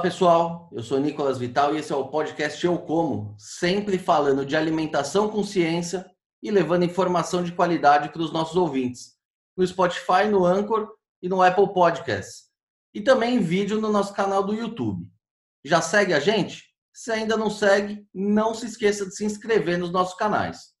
pessoal, eu sou Nicolas Vital e esse é o podcast Eu Como, sempre falando de alimentação com ciência e levando informação de qualidade para os nossos ouvintes, no Spotify, no Anchor e no Apple Podcasts, e também em vídeo no nosso canal do YouTube. Já segue a gente? Se ainda não segue, não se esqueça de se inscrever nos nossos canais.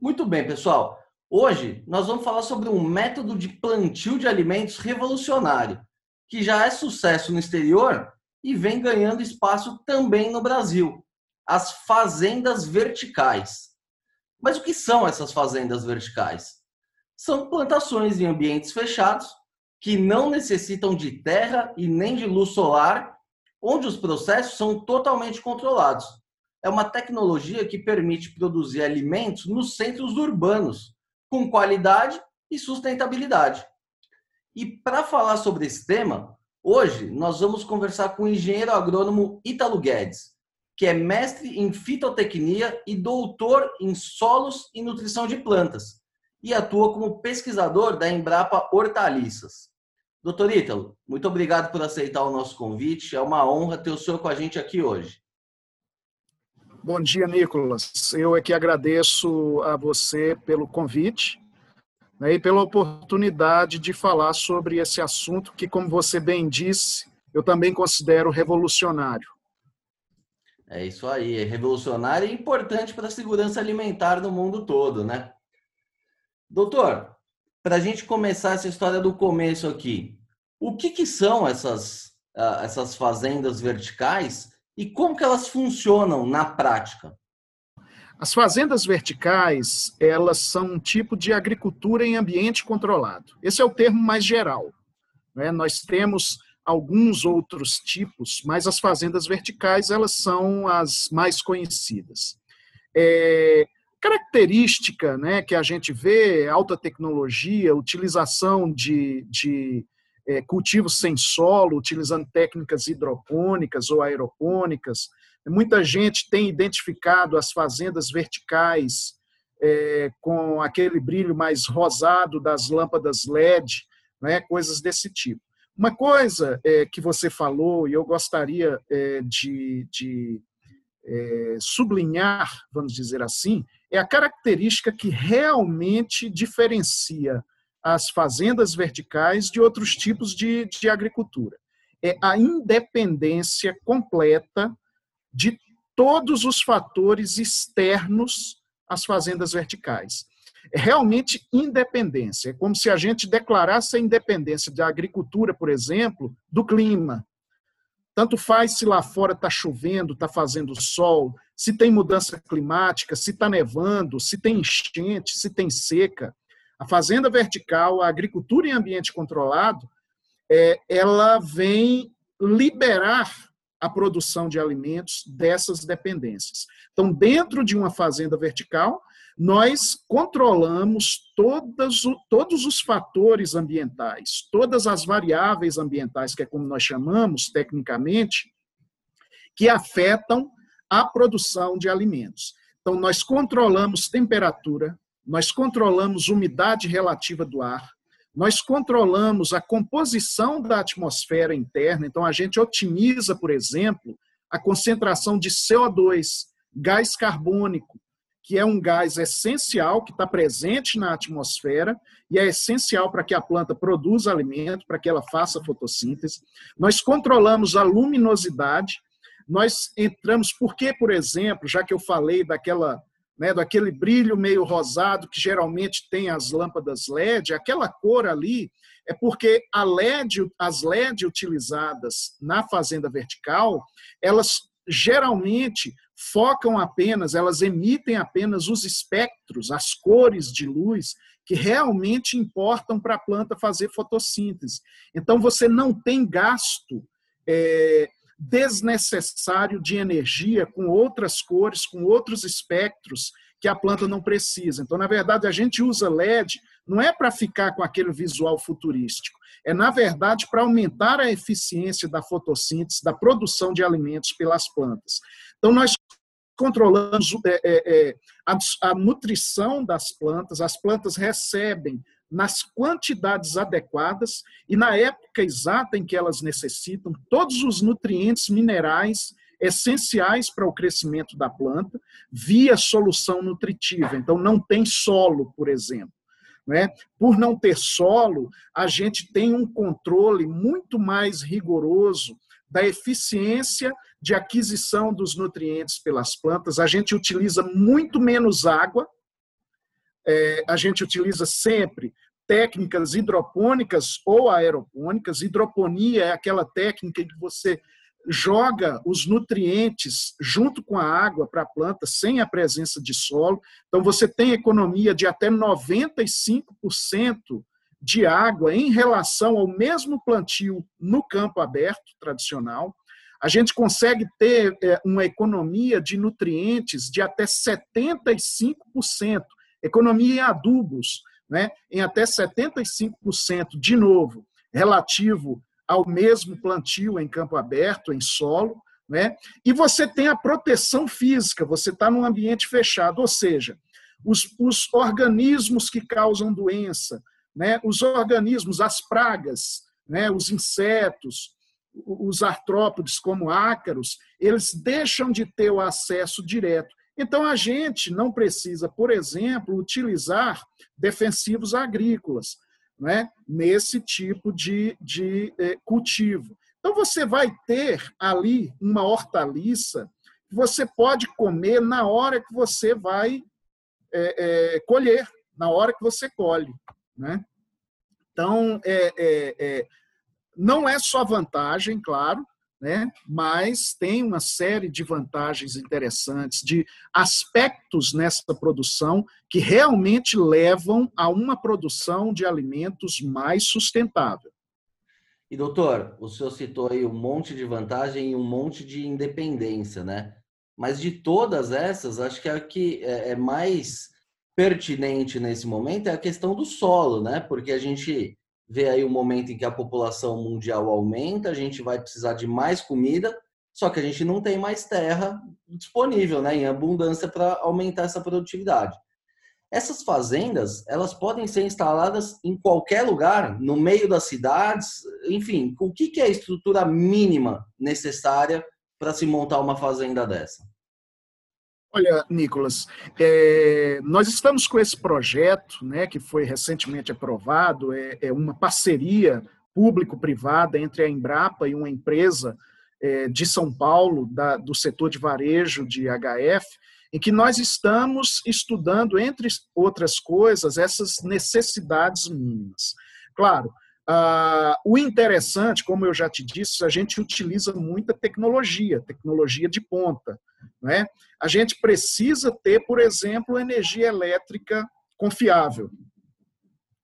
Muito bem, pessoal. Hoje nós vamos falar sobre um método de plantio de alimentos revolucionário, que já é sucesso no exterior e vem ganhando espaço também no Brasil. As fazendas verticais. Mas o que são essas fazendas verticais? São plantações em ambientes fechados que não necessitam de terra e nem de luz solar onde os processos são totalmente controlados. É uma tecnologia que permite produzir alimentos nos centros urbanos, com qualidade e sustentabilidade. E para falar sobre esse tema, hoje nós vamos conversar com o engenheiro agrônomo Ítalo Guedes, que é mestre em fitotecnia e doutor em solos e nutrição de plantas, e atua como pesquisador da Embrapa Hortaliças. Doutor Ítalo, muito obrigado por aceitar o nosso convite. É uma honra ter o senhor com a gente aqui hoje. Bom dia, Nicolas. Eu é que agradeço a você pelo convite né, e pela oportunidade de falar sobre esse assunto que, como você bem disse, eu também considero revolucionário. É isso aí, é revolucionário e importante para a segurança alimentar no mundo todo, né? Doutor, para a gente começar essa história do começo aqui, o que, que são essas, uh, essas fazendas verticais e como que elas funcionam na prática? As fazendas verticais, elas são um tipo de agricultura em ambiente controlado. Esse é o termo mais geral. Né? Nós temos alguns outros tipos, mas as fazendas verticais, elas são as mais conhecidas. É, característica né, que a gente vê, alta tecnologia, utilização de, de é, cultivos sem solo, utilizando técnicas hidropônicas ou aeropônicas. Muita gente tem identificado as fazendas verticais é, com aquele brilho mais rosado das lâmpadas LED, né, coisas desse tipo. Uma coisa é, que você falou, e eu gostaria é, de, de é, sublinhar, vamos dizer assim, é a característica que realmente diferencia as fazendas verticais de outros tipos de, de agricultura. É a independência completa de todos os fatores externos às fazendas verticais. É realmente independência. É como se a gente declarasse a independência da agricultura, por exemplo, do clima. Tanto faz se lá fora está chovendo, está fazendo sol, se tem mudança climática, se está nevando, se tem enchente, se tem seca. A fazenda vertical, a agricultura em ambiente controlado, é, ela vem liberar a produção de alimentos dessas dependências. Então, dentro de uma fazenda vertical, nós controlamos todos, todos os fatores ambientais, todas as variáveis ambientais, que é como nós chamamos tecnicamente, que afetam a produção de alimentos. Então, nós controlamos temperatura, nós controlamos umidade relativa do ar, nós controlamos a composição da atmosfera interna, então a gente otimiza, por exemplo, a concentração de CO2, gás carbônico, que é um gás essencial que está presente na atmosfera e é essencial para que a planta produza alimento, para que ela faça fotossíntese. Nós controlamos a luminosidade, nós entramos, porque, por exemplo, já que eu falei daquela, né, daquele brilho meio rosado que geralmente tem as lâmpadas LED, aquela cor ali é porque a LED, as LED utilizadas na fazenda vertical, elas geralmente focam apenas, elas emitem apenas os espectros, as cores de luz que realmente importam para a planta fazer fotossíntese. Então, você não tem gasto é, desnecessário de energia com outras cores, com outros espectros que a planta não precisa. Então, na verdade, a gente usa LED não é para ficar com aquele visual futurístico, é, na verdade, para aumentar a eficiência da fotossíntese, da produção de alimentos pelas plantas. Então, nós controlamos é, é, é, a, a, nutrição das plantas, as plantas recebem nas quantidades adequadas e na época exata em que elas necessitam todos os nutrientes minerais essenciais para o crescimento da planta via solução nutritiva. Então, não tem solo, por exemplo. Né? Por não ter solo, a gente tem um controle muito mais rigoroso da eficiência de aquisição dos nutrientes pelas plantas. A gente utiliza muito menos água, é, a gente utiliza sempre técnicas hidropônicas ou aeropônicas. Hidroponia é aquela técnica em que você joga os nutrientes junto com a água para a planta sem a presença de solo. Então você tem economia de até 95% de água em relação ao mesmo plantio no campo aberto tradicional. A gente consegue ter é, uma economia de nutrientes de até 75%, economia em adubos, né, em até 75%, de novo, relativo ao mesmo plantio em campo aberto, em solo, né? E você tem a proteção física, você está num ambiente fechado, ou seja, os, os organismos que causam doença, né? os organismos, as pragas, né? os insetos, os artrópodes como ácaros, eles deixam de ter o acesso direto. Então, a gente não precisa, por exemplo, utilizar defensivos agrícolas né, nesse tipo de, de é, cultivo. Então, você vai ter ali uma hortaliça que você pode comer na hora que você vai é, é, colher, na hora que você colhe. Né? Então, é, é, é não é só vantagem, claro, né? mas tem uma série de vantagens interessantes, de aspectos nessa produção que realmente levam a uma produção de alimentos mais sustentável. E doutor, o senhor citou aí um monte de vantagem e um monte de independência, né? Mas de todas essas, acho que a que é, é mais pertinente nesse momento é a questão do solo, né? Porque a gente vê aí o momento em que a população mundial aumenta, a gente vai precisar de mais comida, só que a gente não tem mais terra disponível, né, em abundância para aumentar essa produtividade. Essas fazendas, elas podem ser instaladas em qualquer lugar, no meio das cidades, enfim, o que é a estrutura mínima necessária para se montar uma fazenda dessa? Olha, Nicolas, é, nós estamos com esse projeto, né, que foi recentemente aprovado, é, é uma parceria público-privada entre a Embrapa e uma empresa é, de São Paulo, da, do setor de varejo de HF, em que nós estamos estudando, entre outras coisas, essas necessidades mínimas. Claro, ah, o interessante, como eu já te disse, a gente utiliza muita tecnologia, tecnologia de ponta. Né? A gente precisa ter, por exemplo, energia elétrica confiável.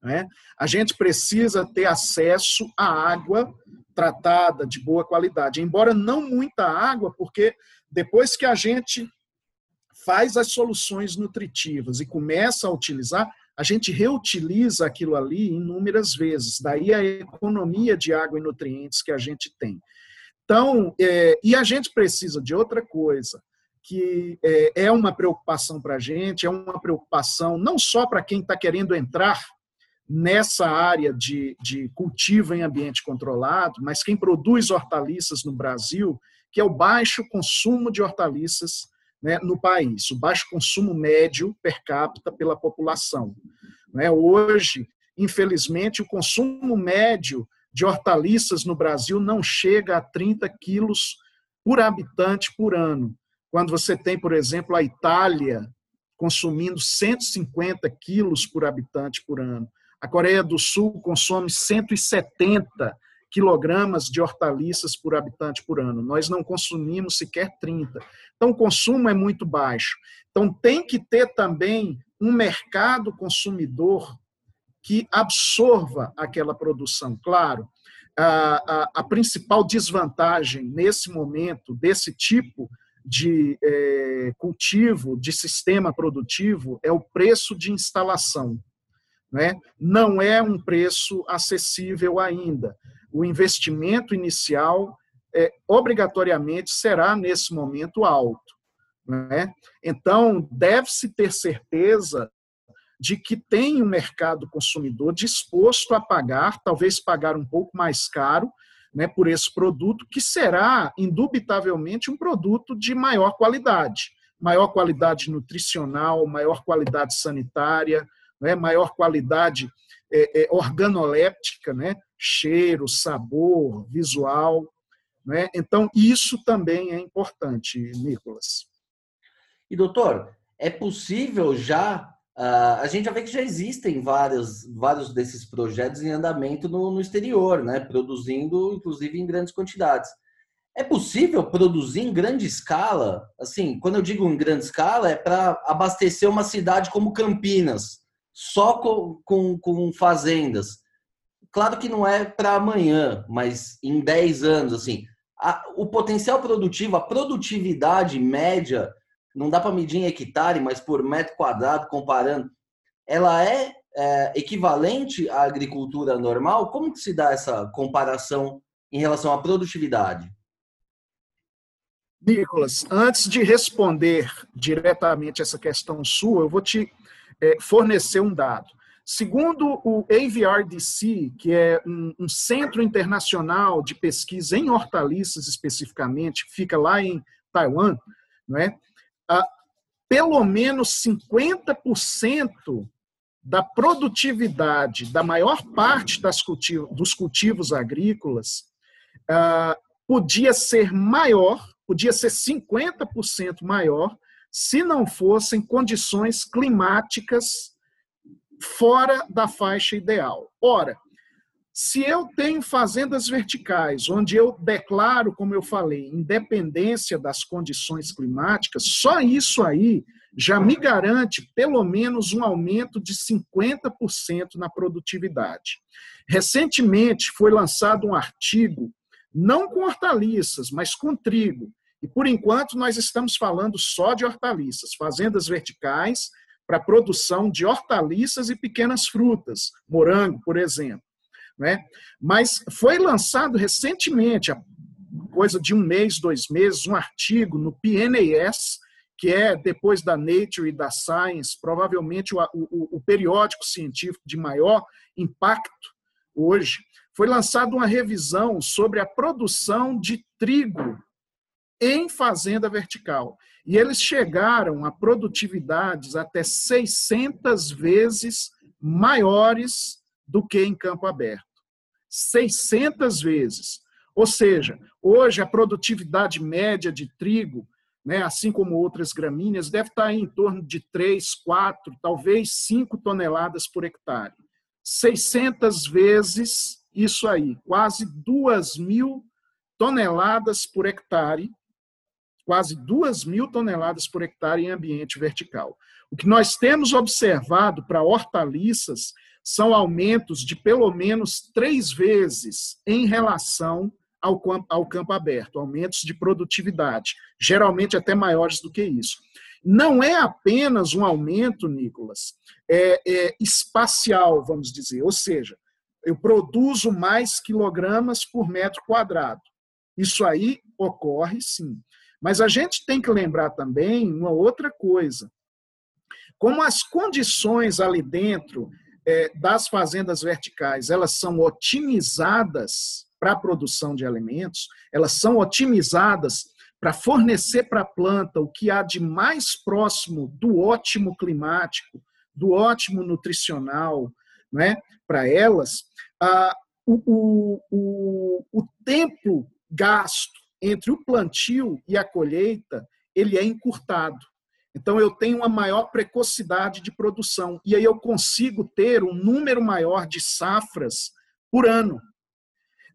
Né? A gente precisa ter acesso à água tratada de boa qualidade, embora não muita água, porque depois que a gente faz as soluções nutritivas e começa a utilizar, a gente reutiliza aquilo ali inúmeras vezes. Daí a economia de água e nutrientes que a gente tem. Então, é, e a gente precisa de outra coisa que é, é uma preocupação para a gente, é uma preocupação não só para quem está querendo entrar nessa área de, de cultivo em ambiente controlado, mas quem produz hortaliças no Brasil, que é o baixo consumo de hortaliças né, no país, o baixo consumo médio per capita pela população. Né? Hoje, infelizmente, o consumo médio de hortaliças no Brasil não chega a 30 quilos por habitante por ano quando você tem, por exemplo, a Itália consumindo 150 quilos por habitante por ano. A Coreia do Sul consome 170 quilogramas de hortaliças por habitante por ano. Nós não consumimos sequer 30. Então, o consumo é muito baixo. Então, tem que ter também um mercado consumidor que absorva aquela produção. Claro, a, a, a principal desvantagem nesse momento desse tipo de é, cultivo, de sistema produtivo, é o preço de instalação. Né? Não é um preço acessível ainda. O investimento inicial é, obrigatoriamente será, nesse momento, alto. Né? Então, deve-se ter certeza de que tem um mercado consumidor disposto a pagar, talvez pagar um pouco mais caro, né, por esse produto, que será, indubitavelmente, um produto de maior qualidade. Maior qualidade nutricional, maior qualidade sanitária, né, maior qualidade é, é, organoléptica, né, cheiro, sabor, visual. Né? Então, isso também é importante, Nicolas. E, doutor, é possível já Uh, a gente já vê que já existem vários, vários desses projetos em andamento no, no, exterior, né? produzindo, inclusive, em grandes quantidades. É possível produzir em grande escala? Assim, quando eu digo em grande escala, é para abastecer uma cidade como Campinas, só com, com, com fazendas. Claro que não é para amanhã, mas em 10 anos, assim, a, o potencial produtivo, a produtividade média não dá para medir em hectare, mas por metro quadrado, comparando, ela é, é, equivalente à agricultura normal? Como que se dá essa comparação em relação à produtividade? Nicolas, antes de responder diretamente essa questão sua, eu vou te é, fornecer um dado. Segundo o AVRDC, que é um, um, centro internacional de pesquisa em hortaliças especificamente, fica lá em Taiwan, não é? ah, pelo menos 50% da produtividade da maior parte cultivo, dos cultivos agrícolas ah, podia ser maior, podia ser 50% maior, se não fossem condições climáticas fora da faixa ideal. Ora, se eu tenho fazendas verticais, onde eu declaro, como eu falei, independência das condições climáticas, só isso aí já me garante pelo menos um aumento de 50% na produtividade. Recentemente foi lançado um artigo, não com hortaliças, mas com trigo. E por enquanto nós estamos falando só de hortaliças, fazendas verticais para produção de hortaliças e pequenas frutas, morango, por exemplo. Né? Mas foi lançado recentemente, coisa de um mês, dois meses, um artigo no PNAS, que é, depois da Nature e da Science, provavelmente o, o, o periódico científico de maior impacto hoje, foi lançada uma revisão sobre a produção de trigo em fazenda vertical. E eles chegaram a produtividades até 600 vezes maiores do que em campo aberto. 600 vezes. Ou seja, hoje a produtividade média de trigo, né, assim como outras gramíneas, deve estar em torno de 3, 4, talvez 5 toneladas por hectare. 600 vezes isso aí, quase 2 mil toneladas por hectare, quase 2 mil toneladas por hectare em ambiente vertical. O que nós temos observado para hortaliças são aumentos de pelo menos três vezes em relação ao, ao campo aberto, aumentos de produtividade, geralmente até maiores do que isso. Não é apenas um aumento, Nicolas, é, é espacial, vamos dizer, ou seja, eu produzo mais quilogramas por metro quadrado. Isso aí ocorre sim. Mas a gente tem que lembrar também uma outra coisa. Como as condições ali dentro é, das fazendas verticais, elas são otimizadas para a produção de alimentos, elas são otimizadas para fornecer para a planta o que há de mais próximo do ótimo climático, do ótimo nutricional, né, para elas, ah, o, o, o, o tempo gasto entre o plantio e a colheita ele é encurtado. Então, eu tenho uma maior precocidade de produção. E aí eu consigo ter um número maior de safras por ano.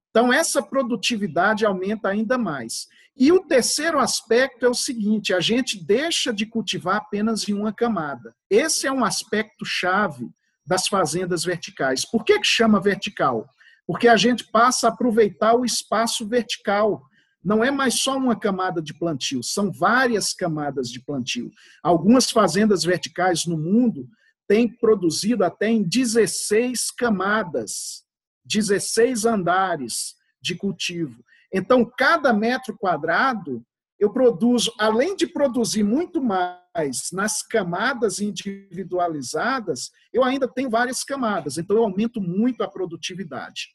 Então, essa produtividade aumenta ainda mais. E o terceiro aspecto é o seguinte: a gente deixa de cultivar apenas em uma camada. Esse é um aspecto chave das fazendas verticais. Por que, que chama vertical? Porque a gente passa a aproveitar o espaço vertical não é mais só uma camada de plantio, são várias camadas de plantio. Algumas fazendas verticais no mundo têm produzido até em 16 camadas, 16 andares de cultivo. Então, cada metro quadrado eu produzo, além de produzir muito mais nas camadas individualizadas, eu ainda tenho várias camadas, então eu aumento muito a produtividade.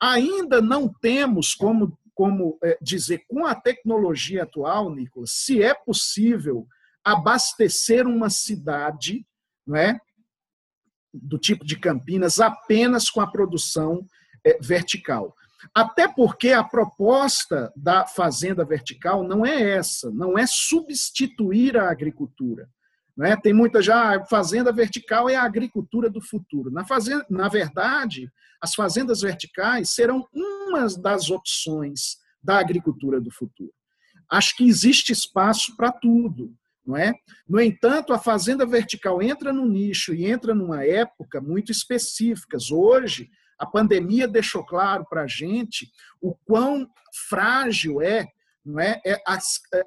Ainda não temos como, como é, dizer com a tecnologia atual, Nicolas, se é possível abastecer uma cidade, não é, do tipo de Campinas apenas com a produção é, vertical. Até porque a proposta da fazenda vertical não é essa, não é substituir a agricultura. Né? Tem muita já, fazenda vertical é a agricultura do futuro. Na, fazenda, na verdade, as fazendas verticais serão uma das opções da agricultura do futuro. Acho que existe espaço para tudo. Não é? No entanto, a fazenda vertical entra no nicho e entra numa época muito específica. Hoje, a pandemia deixou claro para a gente o quão frágil é, não é, é a,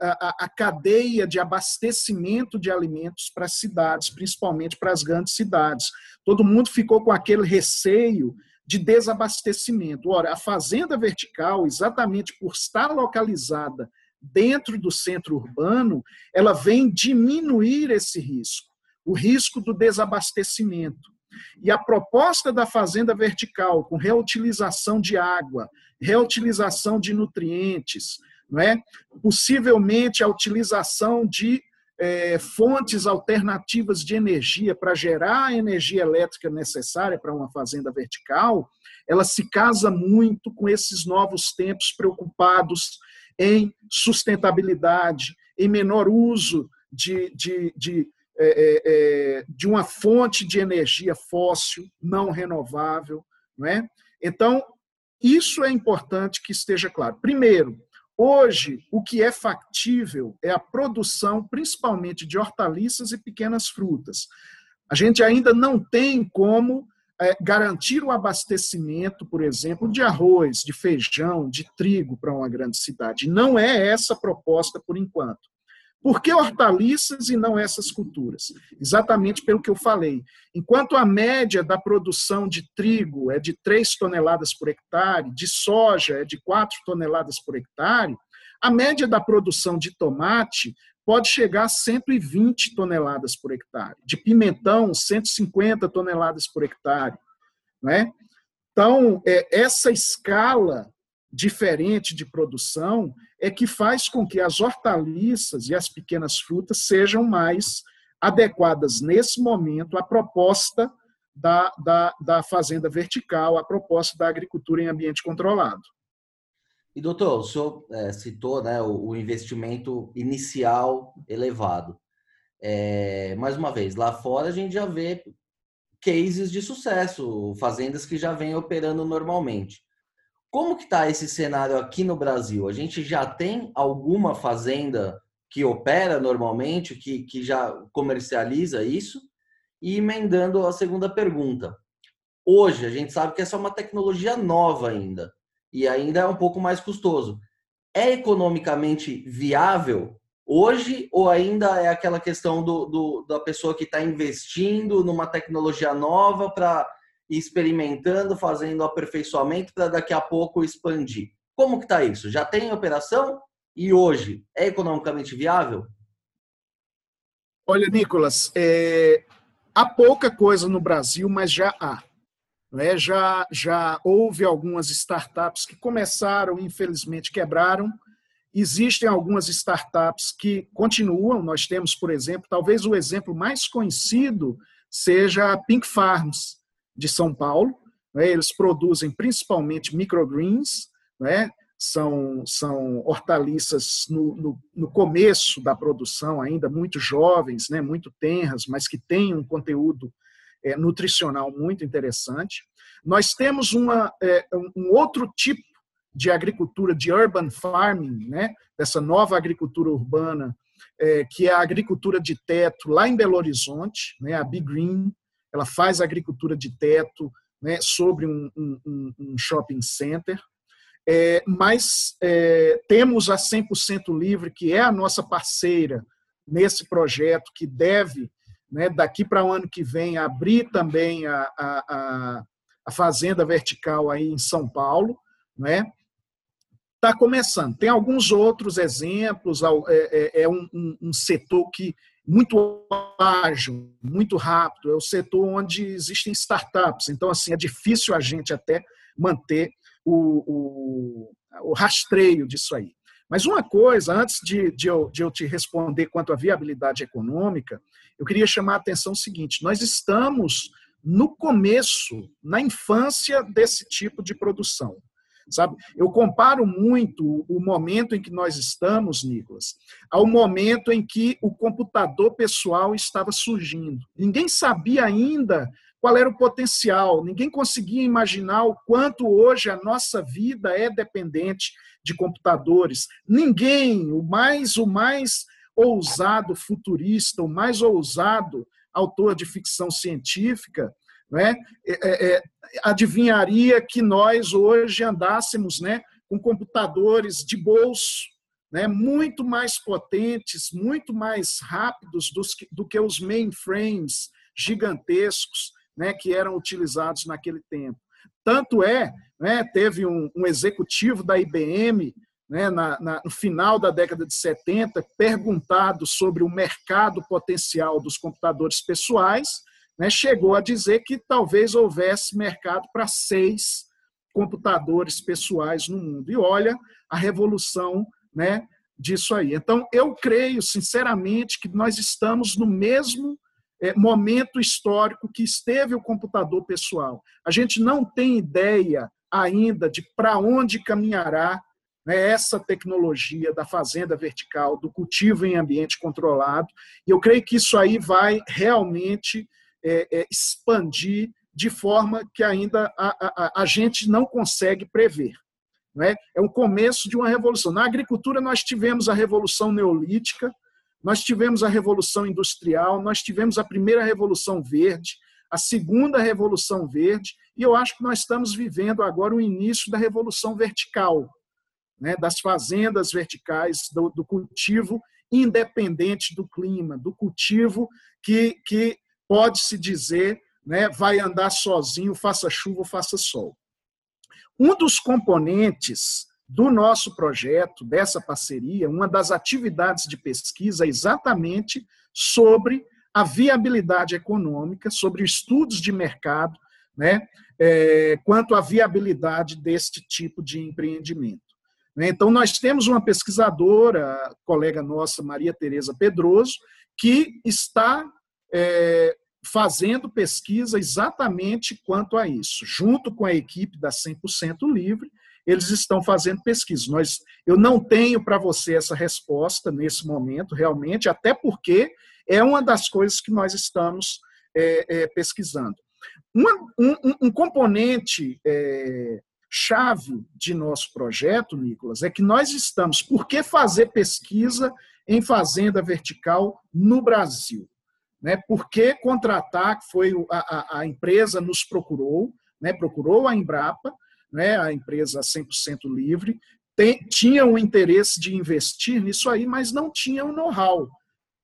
a, a cadeia de abastecimento de alimentos para as cidades, principalmente para as grandes cidades. Todo mundo ficou com aquele receio de desabastecimento. Ora, a fazenda vertical, exatamente por estar localizada dentro do centro urbano, ela vem diminuir esse risco, o risco do desabastecimento. E a proposta da fazenda vertical, com reutilização de água, reutilização de nutrientes, não é? possivelmente a utilização de é, fontes alternativas de energia para gerar a energia elétrica necessária para uma fazenda vertical, ela se casa muito com esses novos tempos preocupados em sustentabilidade, em menor uso de, de, de é, é, é, de uma fonte de energia fóssil não renovável. Não é? Então, isso é importante que esteja claro. Primeiro, hoje, o que é factível é a produção, principalmente de hortaliças e pequenas frutas. A gente ainda não tem como é, garantir o abastecimento, por exemplo, de arroz, de feijão, de trigo para uma grande cidade. Não é essa a proposta por enquanto. Por que hortaliças e não essas culturas? Exatamente pelo que eu falei. Enquanto a média da produção de trigo é de 3 toneladas por hectare, de soja é de 4 toneladas por hectare, a média da produção de tomate pode chegar a 120 toneladas por hectare, de pimentão, 150 toneladas por hectare. Né? Então, é, essa escala diferente de produção é que faz com que as hortaliças e as pequenas frutas sejam mais adequadas nesse momento à proposta da, da, da fazenda vertical, à proposta da agricultura em ambiente controlado. E doutor, o senhor é, citou né, o, o, investimento inicial elevado. É, mais uma vez, lá fora a gente já vê cases de sucesso, fazendas que já vêm operando normalmente. Como que está esse cenário aqui no Brasil? A gente já tem alguma fazenda que opera normalmente, que, que já comercializa isso? E emendando a segunda pergunta. Hoje, a gente sabe que essa é uma tecnologia nova ainda, e ainda é um pouco mais custoso. É economicamente viável hoje ou ainda é aquela questão do, do da pessoa que está investindo numa tecnologia nova para experimentando, fazendo aperfeiçoamento para daqui a pouco expandir. Como que está isso? Já tem operação? E hoje é economicamente viável? Olha, Nicolas, é, há pouca coisa no Brasil, mas já há. Né? Já, já houve algumas startups que começaram, infelizmente quebraram. Existem algumas startups que continuam. Nós temos, por exemplo, talvez o exemplo mais conhecido seja a Pink Farms, de São Paulo. Né? Eles produzem principalmente microgreens, né? são, são hortaliças no, no, no, começo da produção, ainda muito jovens, né? muito tenras, mas que têm um conteúdo é, nutricional muito interessante. Nós temos uma, é, um outro tipo de agricultura, de urban farming, né? dessa nova agricultura urbana, é, que é a agricultura de teto lá em Belo Horizonte, né? a Big Green, ela faz agricultura de teto né, sobre um, um, um shopping center. É, mas é, temos a 100% Livre, que é a nossa parceira nesse projeto, que deve, né, daqui para o ano que vem, abrir também a, a, a, Fazenda Vertical aí em São Paulo. Né? está começando. Tem alguns outros exemplos, é, é, é um, setor que muito ágil, muito rápido, é o setor onde existem startups. Então, assim, é difícil a gente até manter o, o, o rastreio disso aí. Mas uma coisa, antes de, de, eu, de eu te responder quanto à viabilidade econômica, eu queria chamar a atenção o seguinte: nós estamos no começo, na infância desse tipo de produção. Sabe? Eu comparo muito o momento em que nós estamos, Nicolas, ao momento em que o computador pessoal estava surgindo. Ninguém sabia ainda qual era o potencial, ninguém conseguia imaginar o quanto hoje a nossa vida é dependente de computadores. Ninguém, o mais o mais ousado futurista, o mais ousado autor de ficção científica, né, é, é, adivinharia que nós hoje andássemos né, com computadores de bolso, né, muito mais potentes, muito mais rápidos que, do que os mainframes gigantescos né, que eram utilizados naquele tempo. Tanto é, né, teve um, um, executivo da IBM, né, na, na, no final da década de 70, perguntado sobre o mercado potencial dos computadores pessoais, né, chegou a dizer que talvez houvesse mercado para seis computadores pessoais no mundo. E olha a revolução né, disso aí. Então, eu creio, sinceramente, que nós estamos no mesmo é, momento histórico que esteve o computador pessoal. A gente não tem ideia ainda de para onde caminhará né, essa tecnologia da fazenda vertical, do cultivo em ambiente controlado. E eu creio que isso aí vai realmente é, é, expandir de forma que ainda a, a, a gente não consegue prever. Não é? é o começo de uma revolução. Na agricultura, nós tivemos a revolução neolítica, nós tivemos a revolução industrial, nós tivemos a primeira revolução verde, a segunda revolução verde, e eu acho que nós estamos vivendo agora o início da revolução vertical, né, das fazendas verticais, do, do cultivo independente do clima, do cultivo que, que pode-se dizer, né, vai andar sozinho, faça chuva faça sol. Um dos componentes do nosso projeto, dessa parceria, uma das atividades de pesquisa é exatamente sobre a viabilidade econômica, sobre estudos de mercado, né, é, quanto à viabilidade deste tipo de empreendimento. Né. Então, nós temos uma pesquisadora, colega nossa, Maria Tereza Pedroso, que está é, fazendo pesquisa exatamente quanto a isso, junto com a equipe da 100% Livre, eles estão fazendo pesquisa. Nós, eu não tenho para você essa resposta nesse momento, realmente, até porque é uma das coisas que nós estamos é, é, pesquisando. Um, um, componente é, chave de nosso projeto, Nicolas, é que nós estamos. Por que fazer pesquisa em fazenda vertical no Brasil? Né? Por que contratar, que foi a, a, a empresa nos procurou, né? procurou a Embrapa, né? a empresa 100% livre, tem, tinha o interesse de investir nisso aí, mas não tinha o know-how.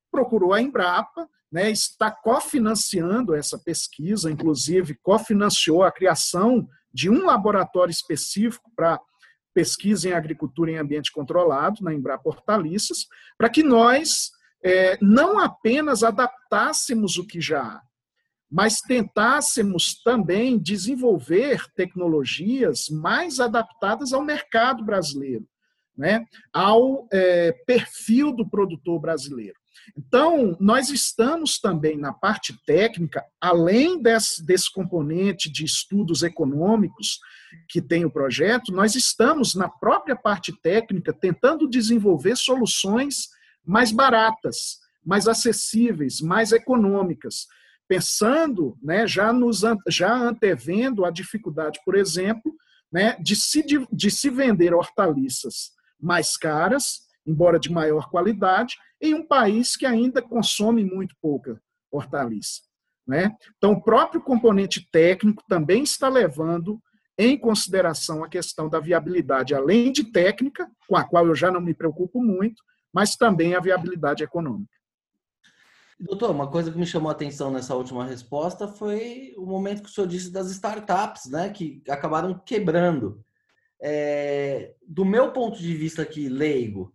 Procurou a Embrapa, né, está cofinanciando essa pesquisa, inclusive cofinanciou a criação de um laboratório específico para pesquisa em agricultura em ambiente controlado, na Embrapa Hortaliças, para que nós é, não apenas adaptássemos o que já há, mas tentássemos também desenvolver tecnologias mais adaptadas ao mercado brasileiro, né? ao é, perfil do produtor brasileiro. Então, nós estamos também na parte técnica, além desse, desse componente de estudos econômicos que tem o projeto, nós estamos na própria parte técnica tentando desenvolver soluções mais baratas, mais acessíveis, mais econômicas, pensando, né, já, nos, já antevendo a dificuldade, por exemplo, né, de, se, de, de se vender hortaliças mais caras, embora de maior qualidade, em um país que ainda consome muito pouca hortaliça. Né? Então, o próprio componente técnico também está levando em consideração a questão da viabilidade, além de técnica, com a qual eu já não me preocupo muito, mas também a viabilidade econômica. Doutor, uma coisa que me chamou a atenção nessa última resposta foi o momento que o senhor disse das startups, né, que acabaram quebrando. é, do meu ponto de vista aqui, leigo,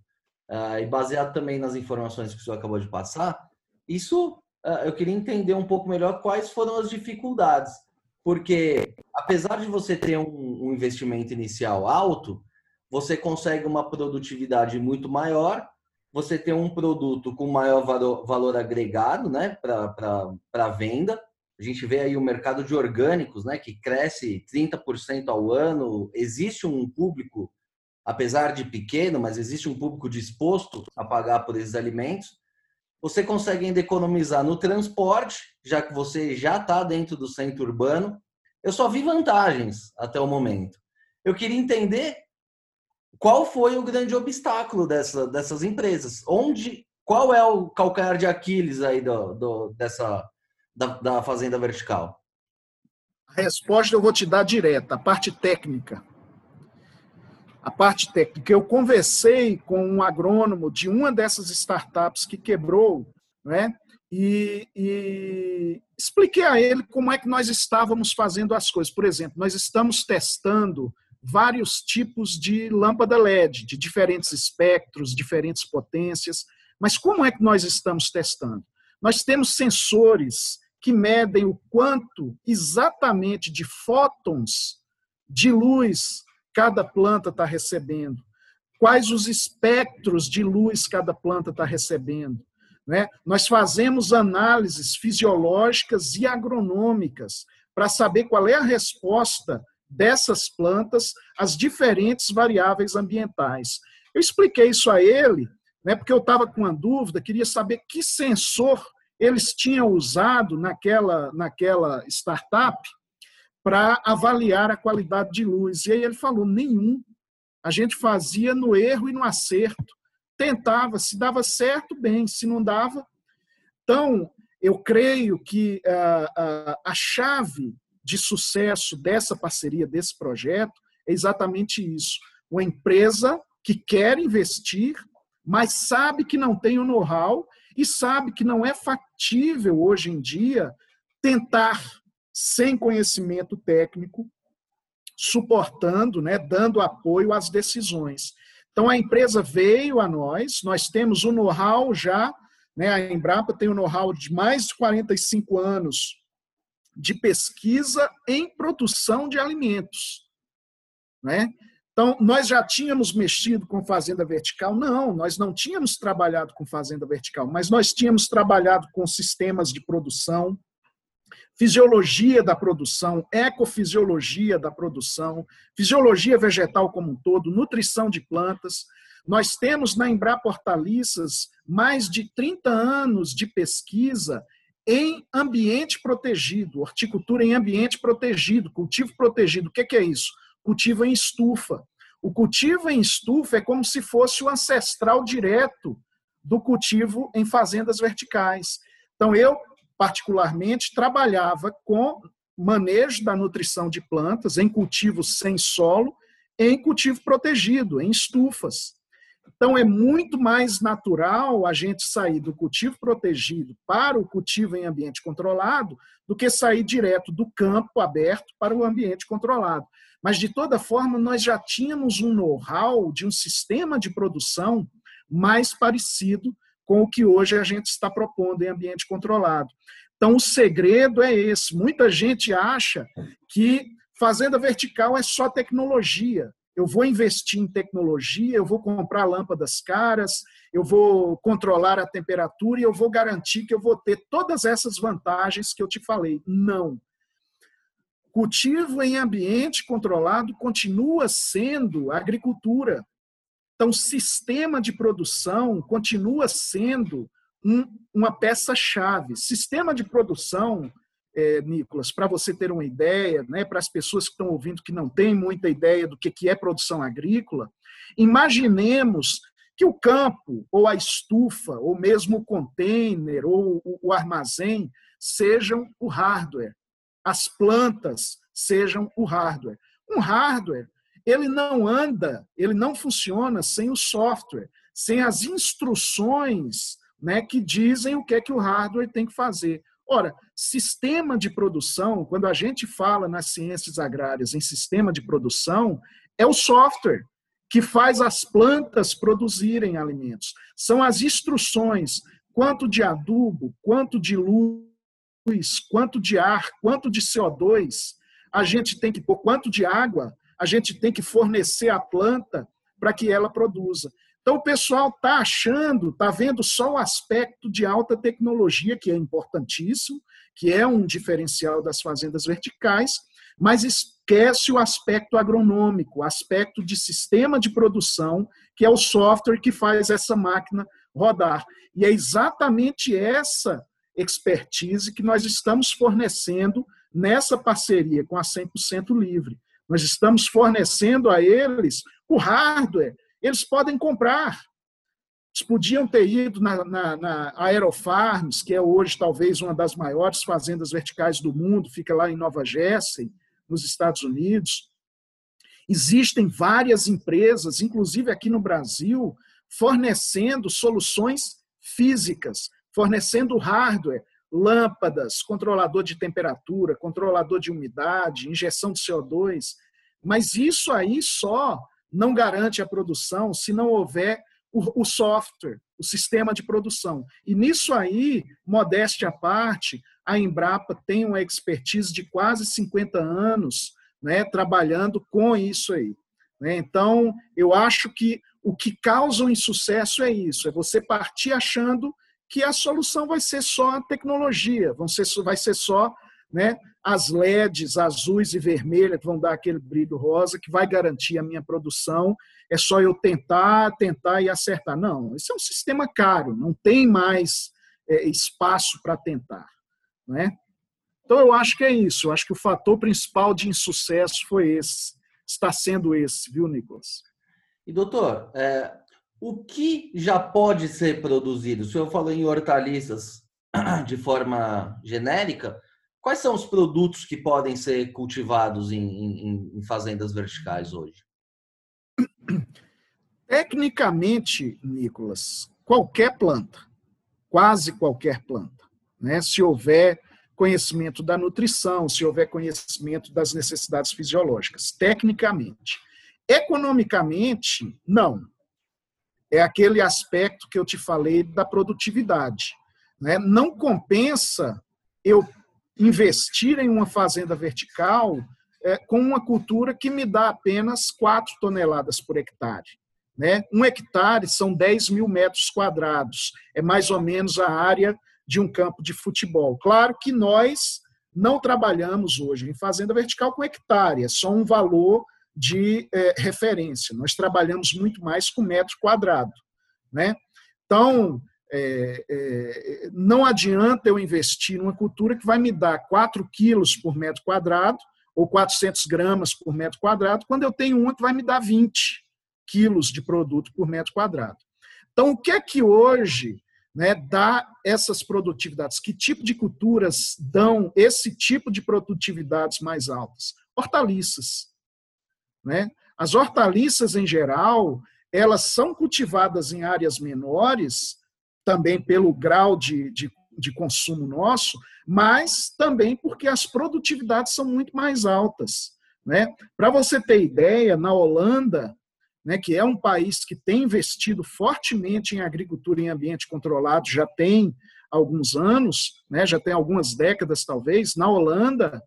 uh, e baseado também nas informações que o senhor acabou de passar, isso uh, eu queria entender um pouco melhor quais foram as dificuldades. Porque, apesar de você ter um, um investimento inicial alto, você consegue uma produtividade muito maior, você tem um produto com maior valor, agregado né, para venda. A gente vê aí o mercado de orgânicos, né, que cresce 30% ao ano. Existe um público, apesar de pequeno, mas existe um público disposto a pagar por esses alimentos. Você consegue ainda economizar no transporte, já que você já está dentro do centro urbano. Eu só vi vantagens até o momento. Eu queria entender qual foi o grande obstáculo dessa, dessas empresas? Onde, qual é o calcanhar de Aquiles aí do, do dessa da, da fazenda vertical? A resposta eu vou te dar direta, a parte técnica. A parte técnica. Eu conversei com um agrônomo de uma dessas startups que quebrou, né? E, e, expliquei a ele como é que nós estávamos fazendo as coisas. Por exemplo, nós estamos testando vários tipos de lâmpada LED, de diferentes espectros, diferentes potências. Mas como é que nós estamos testando? Nós temos sensores que medem o quanto exatamente de fótons de luz cada planta está recebendo, quais os espectros de luz cada planta está recebendo. Né? Nós fazemos análises fisiológicas e agronômicas para saber qual é a resposta dessas plantas às diferentes variáveis ambientais. Eu expliquei isso a ele, né, porque eu estava com uma dúvida, queria saber que sensor eles tinham usado naquela, naquela startup para avaliar a qualidade de luz. E aí ele falou: nenhum. A gente fazia no erro e no acerto. Tentava, se dava certo, bem, se não dava. Então, eu creio que uh, uh, a chave de sucesso dessa parceria, desse projeto, é exatamente isso. Uma empresa que quer investir, mas sabe que não tem o know-how e sabe que não é factível hoje em dia tentar, sem conhecimento técnico, suportando, né, dando apoio às decisões. Então a empresa veio a nós, nós temos o know-how já, né, a Embrapa tem o know-how de mais de 45 anos de pesquisa em produção de alimentos. Né? Então, nós já tínhamos mexido com fazenda vertical? Não, nós não tínhamos trabalhado com fazenda vertical, mas nós tínhamos trabalhado com sistemas de produção, fisiologia da produção, ecofisiologia da produção, fisiologia vegetal como um todo, nutrição de plantas. Nós temos na Embrapa Hortaliças mais de 30 anos de pesquisa em ambiente protegido, horticultura em ambiente protegido, cultivo protegido. O que é isso? Cultivo em estufa. O cultivo em estufa é como se fosse o ancestral direto do cultivo em fazendas verticais. Então, eu, particularmente, trabalhava com manejo da nutrição de plantas em cultivos sem solo, em cultivo protegido, em estufas. Então, é muito mais natural a gente sair do cultivo protegido para o cultivo em ambiente controlado do que sair direto do campo aberto para o ambiente controlado. Mas, de toda forma, nós já tínhamos um know-how de um sistema de produção mais parecido com o que hoje a gente está propondo em ambiente controlado. Então, o segredo é esse. Muita gente acha que fazenda vertical é só tecnologia eu vou investir em tecnologia, eu vou comprar lâmpadas caras, eu vou controlar a temperatura e eu vou garantir que eu vou ter todas essas vantagens que eu te falei. Não. Cultivo em ambiente controlado continua sendo agricultura. Então, sistema de produção continua sendo um, uma peça-chave. Sistema de produção é, Nicolas, para você ter uma ideia, né, para as pessoas que estão ouvindo que não têm muita ideia do que, que é produção agrícola, imaginemos que o campo, ou a estufa, ou mesmo o container, ou o armazém, sejam o hardware. As plantas sejam o hardware. Um hardware, ele não anda, ele não funciona sem o software, sem as instruções né, que dizem o que é que o hardware tem que fazer. Ora, sistema de produção, quando a gente fala nas ciências agrárias em sistema de produção, é o software que faz as plantas produzirem alimentos. São as instruções, quanto de adubo, quanto de luz, quanto de ar, quanto de CO2 a gente tem que pôr, quanto de água a gente tem que fornecer à planta para que ela produza. Então, o pessoal está achando, está vendo só o aspecto de alta tecnologia, que é importantíssimo, que é um diferencial das fazendas verticais, mas esquece o aspecto agronômico, o aspecto de sistema de produção, que é o software que faz essa máquina rodar. E é exatamente essa expertise que nós estamos fornecendo nessa parceria com a 100% Livre. Nós estamos fornecendo a eles o hardware eles podem comprar. Eles podiam ter ido na, na, na Aerofarms, que é hoje talvez uma das maiores fazendas verticais do mundo, fica lá em Nova Jersey, nos Estados Unidos. Existem várias empresas, inclusive aqui no Brasil, fornecendo soluções físicas, fornecendo hardware, lâmpadas, controlador de temperatura, controlador de umidade, injeção de CO2. Mas isso aí só não garante a produção se não houver o, o software, o sistema de produção. E nisso aí, modéstia à parte, a Embrapa tem uma expertise de quase 50 anos né, trabalhando com isso aí. Né? Então, eu acho que o que causa um insucesso é isso, é você partir achando que a solução vai ser só a tecnologia, vai ser só né, as LEDs azuis e vermelhas que vão dar aquele brilho rosa que vai garantir a minha produção. É só eu tentar, tentar e acertar. Não, esse é um sistema caro, não tem mais é, espaço para tentar. Né? Então, eu acho que é isso. Eu acho que o fator principal de insucesso foi esse. Está sendo esse, viu, Nicolas? E, doutor, é, o que já pode ser produzido? O senhor falou em hortaliças de forma genérica, Quais são os produtos que podem ser cultivados em, em, em fazendas verticais hoje? Tecnicamente, Nicolas, qualquer planta, quase qualquer planta, né? se houver conhecimento da nutrição, se houver conhecimento das necessidades fisiológicas, tecnicamente. Economicamente, não. É aquele aspecto que eu te falei da produtividade. Né? Não compensa eu investir em uma fazenda vertical é, com uma cultura que me dá apenas 4 toneladas por hectare. Né? Um hectare são 10 mil metros quadrados, é mais ou menos a área de um campo de futebol. Claro que nós não trabalhamos hoje em fazenda vertical com hectare, é só um valor de é, referência. Nós trabalhamos muito mais com metro quadrado. Né? Então, é, é, não adianta eu investir numa cultura que vai me dar 4 quilos por metro quadrado ou 400 gramas por metro quadrado, quando eu tenho uma que vai me dar 20 quilos de produto por metro quadrado. Então, o que é que hoje né, dá essas produtividades? Que tipo de culturas dão esse tipo de produtividades mais altas? Hortaliças. Né? As hortaliças, em geral, elas são cultivadas em áreas menores também pelo grau de, de, de consumo nosso, mas também porque as produtividades são muito mais altas. Né? Para você ter ideia, na Holanda, né, que é um país que tem investido fortemente em agricultura em ambiente controlado, já tem alguns anos, né, já tem algumas décadas talvez, na Holanda,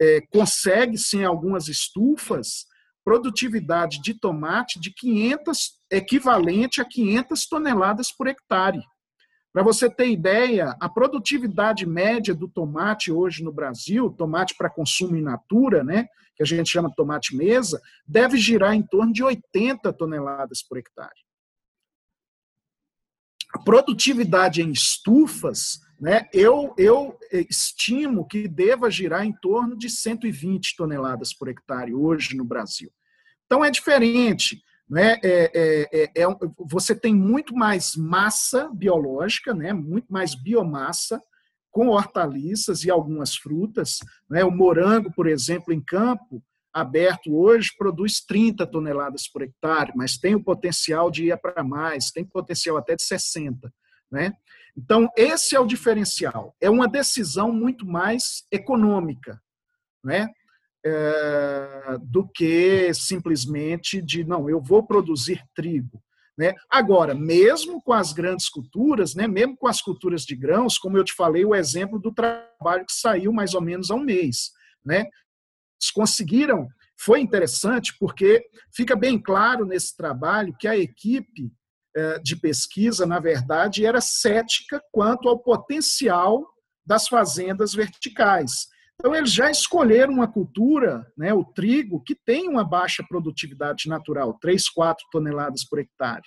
é, consegue-se em algumas estufas produtividade de tomate de 500, equivalente a 500 toneladas por hectare. Para você ter ideia, a produtividade média do tomate hoje no Brasil, tomate para consumo in natura, né, que a gente chama de tomate mesa, deve girar em torno de 80 toneladas por hectare. A produtividade em estufas, né, eu, eu estimo que deva girar em torno de 120 toneladas por hectare hoje no Brasil. Então é diferente. Né? É, é, é, é, você tem muito mais massa biológica, né? muito mais biomassa, com hortaliças e algumas frutas. Né? O morango, por exemplo, em campo aberto hoje, produz 30 toneladas por hectare, mas tem o potencial de ir para mais, tem potencial até de 60. Né? Então, esse é o diferencial. É uma decisão muito mais econômica. Né? É, do que simplesmente de, não, eu vou produzir trigo. Né? Agora, mesmo com as grandes culturas, né, mesmo com as culturas de grãos, como eu te falei, o exemplo do trabalho que saiu mais ou menos há um mês. Né? Eles conseguiram, foi interessante, porque fica bem claro nesse trabalho que a equipe é, de pesquisa, na verdade, era cética quanto ao potencial das fazendas verticais. Então, eles já escolheram uma cultura, né, o trigo, que tem uma baixa produtividade natural, 3, 4 toneladas por hectare.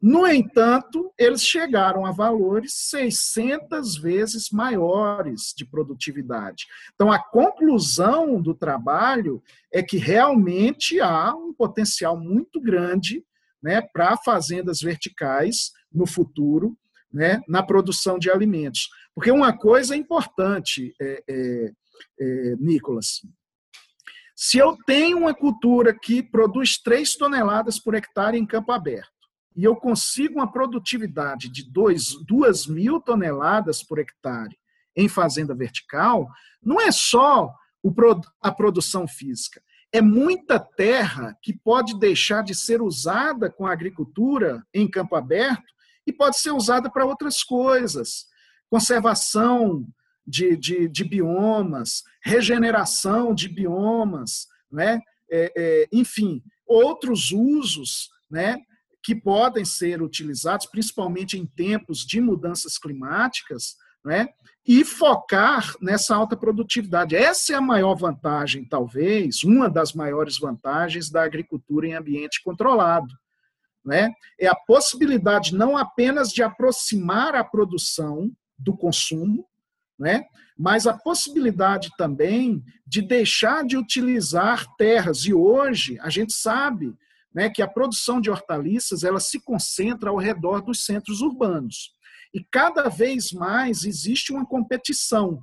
No entanto, eles chegaram a valores 600 vezes maiores de produtividade. Então, a conclusão do trabalho é que realmente há um potencial muito grande né, para fazendas verticais no futuro, né, na produção de alimentos. Porque uma coisa é importante, é, é, é, Nicolas. Se eu tenho uma cultura que produz 3 toneladas por hectare em campo aberto, e eu consigo uma produtividade de 2 mil toneladas por hectare em fazenda vertical, não é só a produção física, é muita terra que pode deixar de ser usada com a agricultura em campo aberto e pode ser usada para outras coisas. Conservação de, de, de biomas, regeneração de biomas, né? É, é, enfim, outros usos né, que podem ser utilizados, principalmente em tempos de mudanças climáticas, né, e focar nessa alta produtividade. Essa é a maior vantagem, talvez, uma das maiores vantagens da agricultura em ambiente controlado. Né? É a possibilidade não apenas de aproximar a produção do consumo, né? mas a possibilidade também de deixar de utilizar terras. E hoje a gente sabe né, que a produção de hortaliças ela se concentra ao redor dos centros urbanos. E cada vez mais existe uma competição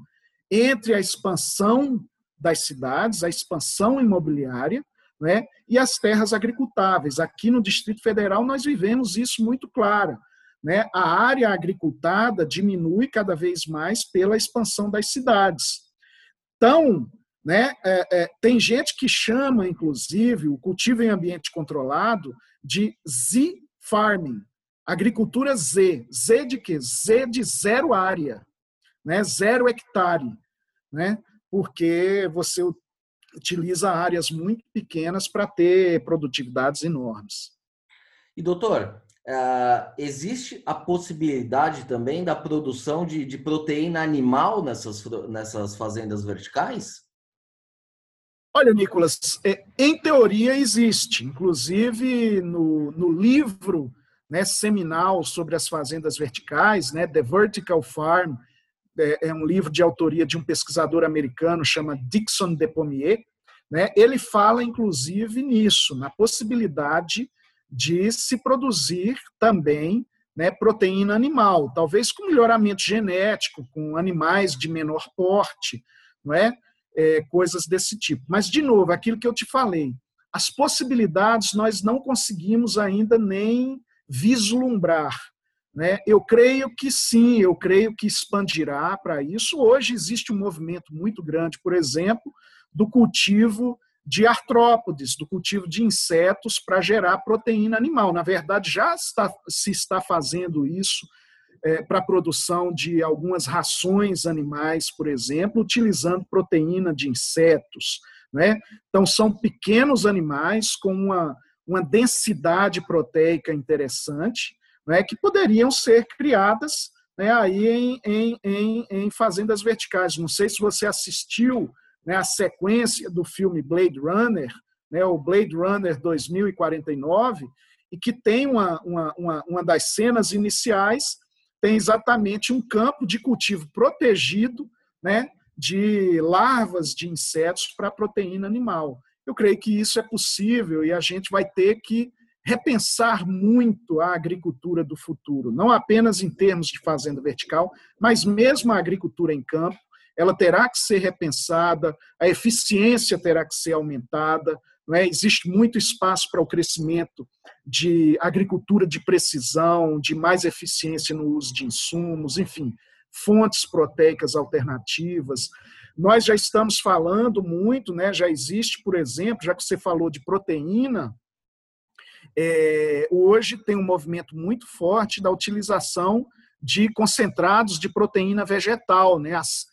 entre a expansão das cidades, a expansão imobiliária, né, e as terras agricultáveis. Aqui no Distrito Federal nós vivemos isso muito claro. Né? A área agricultada diminui cada vez mais pela expansão das cidades. Então, né, é, é, tem gente que chama, inclusive, o cultivo em ambiente controlado de Z-farming, agricultura Z. Z de quê? Z de zero área, né, zero hectare, né, porque você utiliza áreas muito pequenas para ter produtividades enormes. E doutor, uh, existe a possibilidade também da produção de, de proteína animal nessas, nessas fazendas verticais? Olha, Nicolas, é, em teoria existe. Inclusive, no, no livro né, seminal sobre as fazendas verticais, né, The Vertical Farm, é, é um livro de autoria de um pesquisador americano, chama Dixon Depomier, né, ele fala, inclusive, nisso, na possibilidade de se produzir também né, proteína animal, talvez com melhoramento genético, com animais de menor porte, não é? é? coisas desse tipo. Mas, de novo, aquilo que eu te falei, as possibilidades nós não conseguimos ainda nem vislumbrar. Né? Eu creio que sim, eu creio que expandirá para isso. Hoje existe um movimento muito grande, por exemplo, do cultivo de artrópodes, do cultivo de insetos para gerar proteína animal. Na verdade, já está, se está fazendo isso é, para a produção de algumas rações animais, por exemplo, utilizando proteína de insetos. Né? Então, são pequenos animais com uma, uma densidade proteica interessante, né, que poderiam ser criadas né, aí em, em, em, em fazendas verticais. Não sei se você assistiu né, a sequência do filme Blade Runner, né, o Blade Runner 2049, e que tem uma, uma, uma, uma das cenas iniciais, tem exatamente um campo de cultivo protegido né, de larvas de insetos para proteína animal. Eu creio que isso é possível e a gente vai ter que repensar muito a agricultura do futuro, não apenas em termos de fazenda vertical, mas mesmo a agricultura em campo, ela terá que ser repensada, a eficiência terá que ser aumentada, é? existe muito espaço para o crescimento de agricultura de precisão, de mais eficiência no uso de insumos, enfim, fontes proteicas alternativas. Nós já estamos falando muito, né? já existe, por exemplo, já que você falou de proteína, é, hoje tem um movimento muito forte da utilização de concentrados de proteína vegetal, né? As,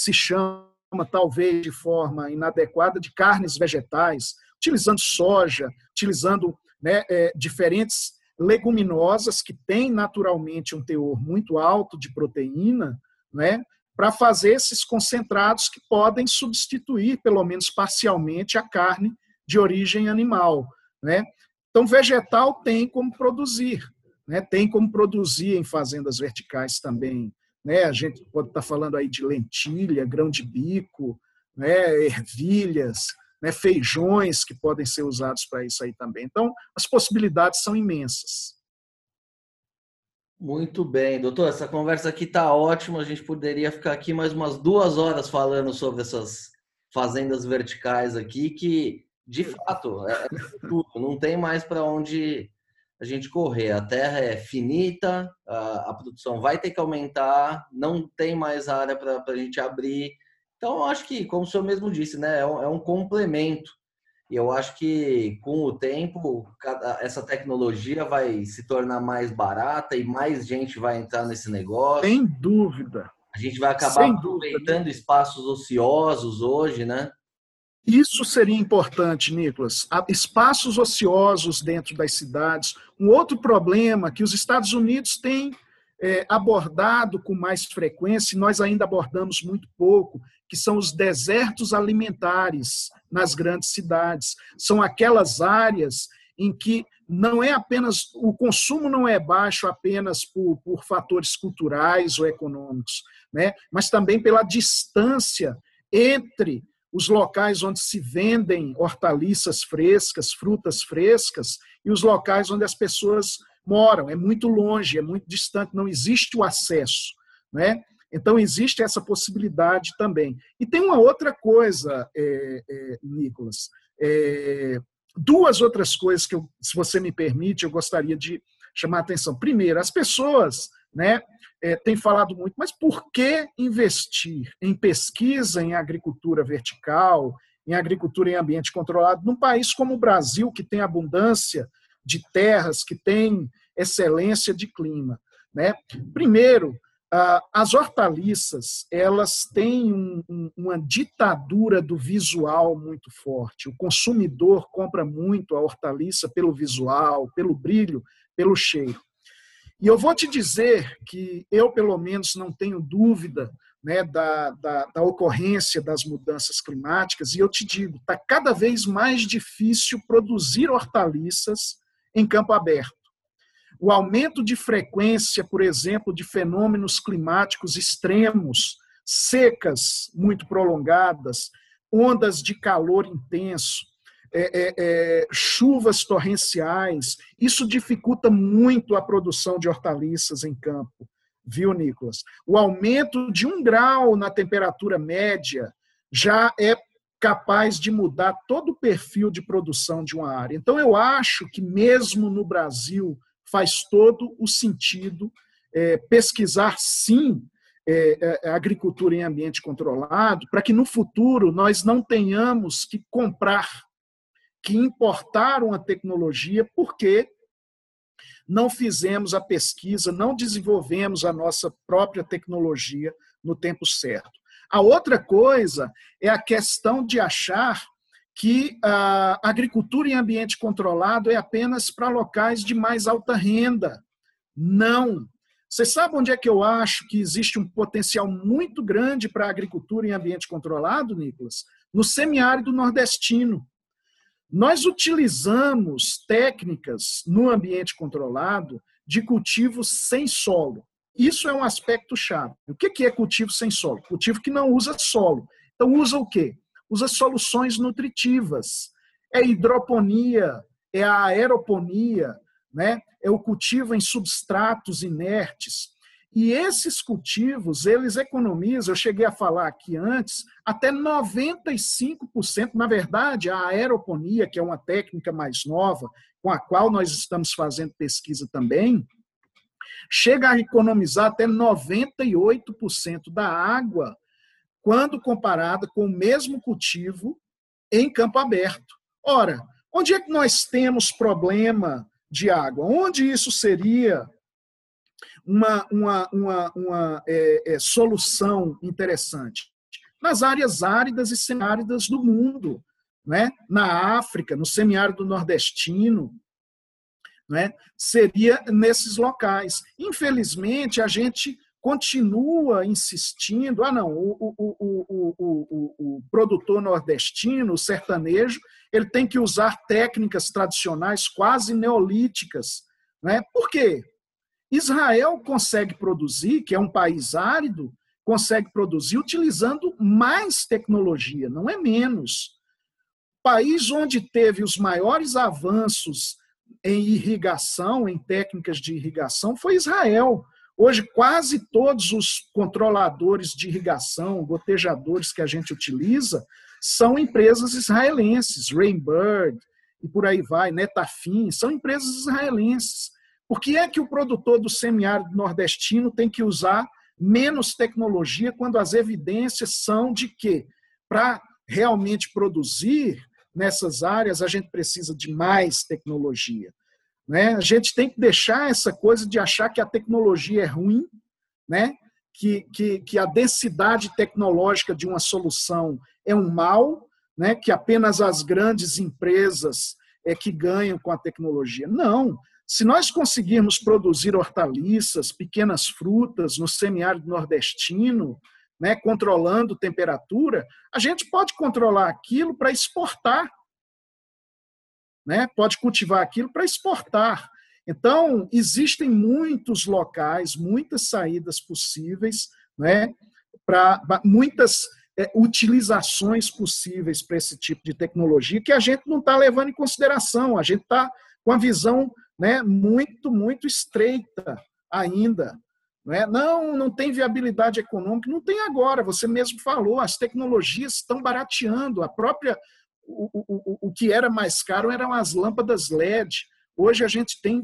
se chama talvez de forma inadequada de carnes vegetais, utilizando soja, utilizando né, é, diferentes leguminosas que têm naturalmente um teor muito alto de proteína, né, para fazer esses concentrados que podem substituir, pelo menos parcialmente, a carne de origem animal. Né? Então, vegetal tem como produzir, né? tem como produzir em fazendas verticais também. Né? A gente pode estar falando aí de lentilha, grão de bico, né? ervilhas, né, feijões que podem ser usados para isso aí também. Então, as possibilidades são imensas. Muito bem, doutor. Essa conversa aqui está ótima. A gente poderia ficar aqui mais umas duas horas falando sobre essas fazendas verticais aqui, que de fato é, é tudo. Não tem mais para onde a gente correr. A terra é finita, a, a, produção vai ter que aumentar, não tem mais área para a gente abrir. Então, acho que, como o senhor mesmo disse, né, é um, é um complemento. E eu acho que com o tempo essa tecnologia vai se tornar mais barata e mais gente vai entrar nesse negócio. Sem dúvida. A gente vai acabar Sem aproveitando dúvida. espaços ociosos hoje, né? Isso seria importante, Nicolas. Espaços ociosos dentro das cidades. Um outro problema que os Estados Unidos têm é, abordado com mais frequência, e nós ainda abordamos muito pouco, que são os desertos alimentares nas grandes cidades. São aquelas áreas em que não é apenas o consumo não é baixo apenas por, por fatores culturais ou econômicos, né? mas também pela distância entre os locais onde se vendem hortaliças frescas, frutas frescas, e os locais onde as pessoas moram. É muito longe, é muito distante, não existe o acesso. Né? Então, existe essa possibilidade também. E tem uma outra coisa, é, é, Nicolas. É, duas outras coisas que, eu, se você me permite, eu gostaria de chamar a atenção. Primeiro, as pessoas né, é, têm falado muito, mas por que investir em pesquisa em agricultura vertical, em agricultura em ambiente controlado, num país como o Brasil, que tem abundância de terras, que tem excelência de clima? Né? Primeiro, as hortaliças, elas têm um, uma ditadura do visual muito forte. O consumidor compra muito a hortaliça pelo visual, pelo brilho, pelo cheiro. E eu vou te dizer que eu, pelo menos, não tenho dúvida né, da, da, da ocorrência das mudanças climáticas, e eu te digo, está cada vez mais difícil produzir hortaliças em campo aberto. O aumento de frequência, por exemplo, de fenômenos climáticos extremos, secas muito prolongadas, ondas de calor intenso, é, é, é, chuvas torrenciais, isso dificulta muito a produção de hortaliças em campo, viu, Nicolas? O aumento de um grau na temperatura média já é capaz de mudar todo o perfil de produção de uma área. Então, eu acho que mesmo no Brasil, faz todo o sentido é, pesquisar, sim, é, é, agricultura em ambiente controlado, para que no futuro nós não tenhamos que comprar, que importar uma tecnologia, porque não fizemos a pesquisa, não desenvolvemos a nossa própria tecnologia no tempo certo. A outra coisa é a questão de achar que a agricultura em ambiente controlado é apenas para locais de mais alta renda. Não. Você sabe onde é que eu acho que existe um potencial muito grande para a agricultura em ambiente controlado, Nicolas? No semiárido nordestino. Nós utilizamos técnicas no ambiente controlado de cultivos sem solo. Isso é um aspecto chave. O que é cultivo sem solo? Cultivo que não usa solo. Então, usa o quê? usa soluções nutritivas. É hidroponia, é a aeroponia, né? é o cultivo em substratos inertes. E esses cultivos, eles economizam, eu cheguei a falar aqui antes, até 95%, na verdade, a aeroponia, que é uma técnica mais nova, com a qual nós estamos fazendo pesquisa também, chega a economizar até 98% da água quando comparada com o mesmo cultivo em campo aberto. Ora, onde é que nós temos problema de água? Onde isso seria uma, uma, uma, uma é, é, solução interessante? Nas áreas áridas e semiáridas do mundo, né? na África, no semiárido nordestino, né? seria nesses locais. Infelizmente, a gente continua insistindo, ah, não, o, o, o, o, o produtor nordestino, o sertanejo, ele tem que usar técnicas tradicionais quase neolíticas. Né? Por quê? Israel consegue produzir, que é um país árido, consegue produzir utilizando mais tecnologia, não é menos. País onde teve os maiores avanços em irrigação, em técnicas de irrigação, foi Israel. Hoje, quase todos os controladores de irrigação, gotejadores que a gente utiliza, são empresas israelenses, Rainbird e por aí vai, Netafim, são empresas israelenses. Por que é que o produtor do semiárido nordestino tem que usar menos tecnologia quando as evidências são de que, para realmente produzir nessas áreas, a gente precisa de mais tecnologia? Né? A gente tem que deixar essa coisa de achar que a tecnologia é ruim, né? que, que, que a densidade tecnológica de uma solução é um mal, né? que apenas as grandes empresas é que ganham com a tecnologia. Não. Se nós conseguirmos produzir hortaliças, pequenas frutas no semiárido nordestino, né, controlando temperatura, a gente pode controlar aquilo para exportar né? pode cultivar aquilo para exportar. Então, existem muitos locais, muitas saídas possíveis, né? para muitas é, utilizações possíveis para esse tipo de tecnologia que a gente não está levando em consideração, a gente está com a visão né, muito, muito estreita ainda. Não, é? não, não tem viabilidade econômica, não tem agora, você mesmo falou, as tecnologias estão barateando, a própria o, o, o que era mais caro eram as lâmpadas LED. Hoje a gente tem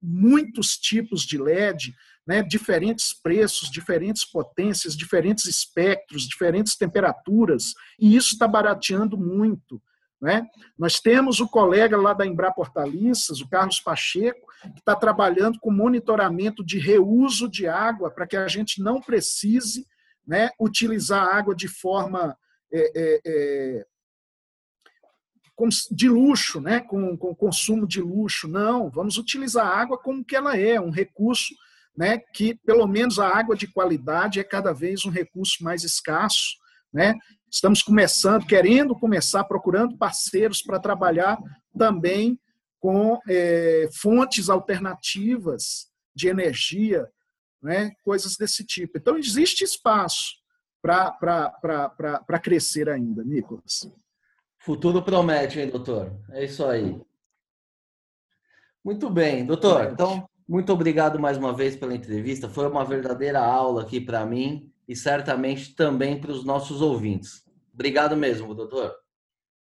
muitos tipos de LED, né, diferentes preços, diferentes potências, diferentes espectros, diferentes temperaturas, e isso está barateando muito. Né? Nós temos o colega lá da Embrapa Hortaliças, o Carlos Pacheco, que está trabalhando com monitoramento de reuso de água para que a gente não precise né, utilizar água de forma é, é, é de luxo, né? com, com consumo de luxo. Não, vamos utilizar a água como que ela é, um recurso né? que, pelo menos, a água de qualidade é cada vez um recurso mais escasso. Né? Estamos começando, querendo começar, procurando parceiros para trabalhar também com é, fontes alternativas de energia, né? coisas desse tipo. Então, existe espaço para crescer ainda, Nicolas. Futuro promete, hein, doutor? É isso aí. Muito bem, doutor. Então, muito obrigado mais uma vez pela entrevista. Foi uma verdadeira aula aqui para mim e certamente também para os nossos ouvintes. Obrigado mesmo, doutor.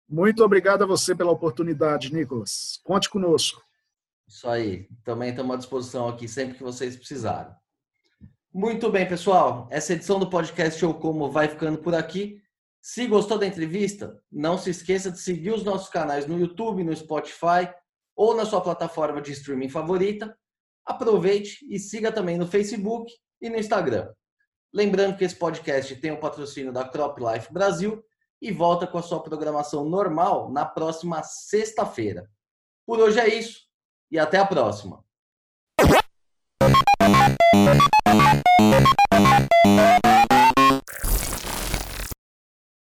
Muito obrigado a você pela oportunidade, Nicolas. Conte conosco. Isso aí. Também estamos à disposição aqui sempre que vocês precisarem. Muito bem, pessoal. Essa edição do podcast Show Como vai ficando por aqui. Se gostou da entrevista, não se esqueça de seguir os nossos canais no YouTube, no Spotify ou na sua plataforma de streaming favorita. Aproveite e siga também no Facebook e no Instagram. Lembrando que esse podcast tem o patrocínio da Crop Life Brasil e volta com a sua programação normal na próxima sexta-feira. Por hoje é isso e até a próxima.